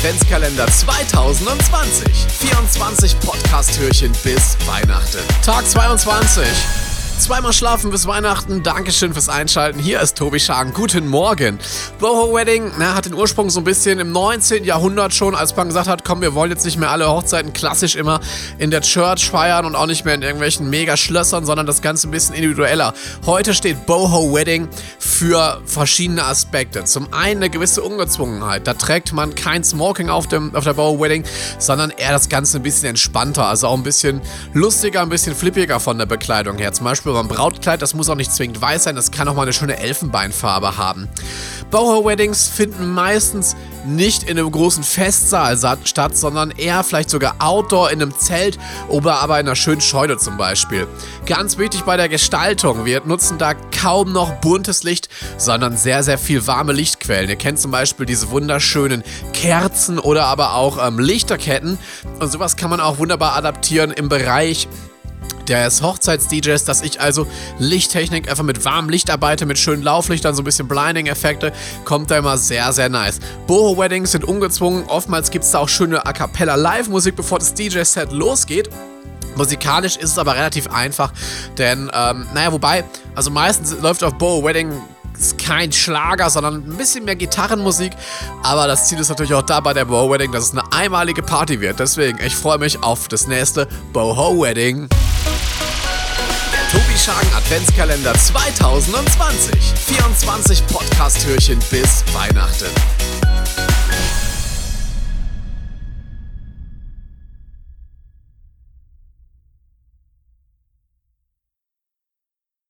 Adventskalender 2020. 24 Podcast-Türchen bis Weihnachten. Tag 22. Zweimal schlafen bis Weihnachten. Dankeschön fürs Einschalten. Hier ist Tobi Schagen. Guten Morgen. Boho Wedding na, hat den Ursprung so ein bisschen im 19. Jahrhundert schon, als man gesagt hat, komm, wir wollen jetzt nicht mehr alle Hochzeiten klassisch immer in der Church feiern und auch nicht mehr in irgendwelchen Mega-Schlössern, sondern das Ganze ein bisschen individueller. Heute steht Boho Wedding für verschiedene Aspekte. Zum einen eine gewisse Ungezwungenheit. Da trägt man kein Smoking auf, dem, auf der Boho Wedding, sondern eher das Ganze ein bisschen entspannter. Also auch ein bisschen lustiger, ein bisschen flippiger von der Bekleidung her. Zum Beispiel beim Brautkleid, das muss auch nicht zwingend weiß sein, das kann auch mal eine schöne Elfenbeinfarbe haben. Boho-Weddings finden meistens nicht in einem großen Festsaal statt, sondern eher vielleicht sogar outdoor in einem Zelt oder aber in einer schönen Scheune zum Beispiel. Ganz wichtig bei der Gestaltung, wir nutzen da kaum noch buntes Licht, sondern sehr, sehr viel warme Lichtquellen. Ihr kennt zum Beispiel diese wunderschönen Kerzen oder aber auch ähm, Lichterketten und sowas kann man auch wunderbar adaptieren im Bereich des Hochzeits-DJs, dass ich also Lichttechnik einfach mit warmem Licht arbeite, mit schönen Lauflichtern, so ein bisschen Blinding-Effekte, kommt da immer sehr, sehr nice. Boho-Weddings sind ungezwungen, oftmals gibt es da auch schöne A Cappella Live-Musik, bevor das DJ-Set losgeht. Musikalisch ist es aber relativ einfach, denn, ähm, naja, wobei, also meistens läuft auf Boho Wedding kein Schlager, sondern ein bisschen mehr Gitarrenmusik. Aber das Ziel ist natürlich auch da bei der Boho Wedding, dass es eine einmalige Party wird. Deswegen, ich freue mich auf das nächste Boho Wedding. Tobi Schagen Adventskalender 2020. 24 Podcast-Türchen bis Weihnachten.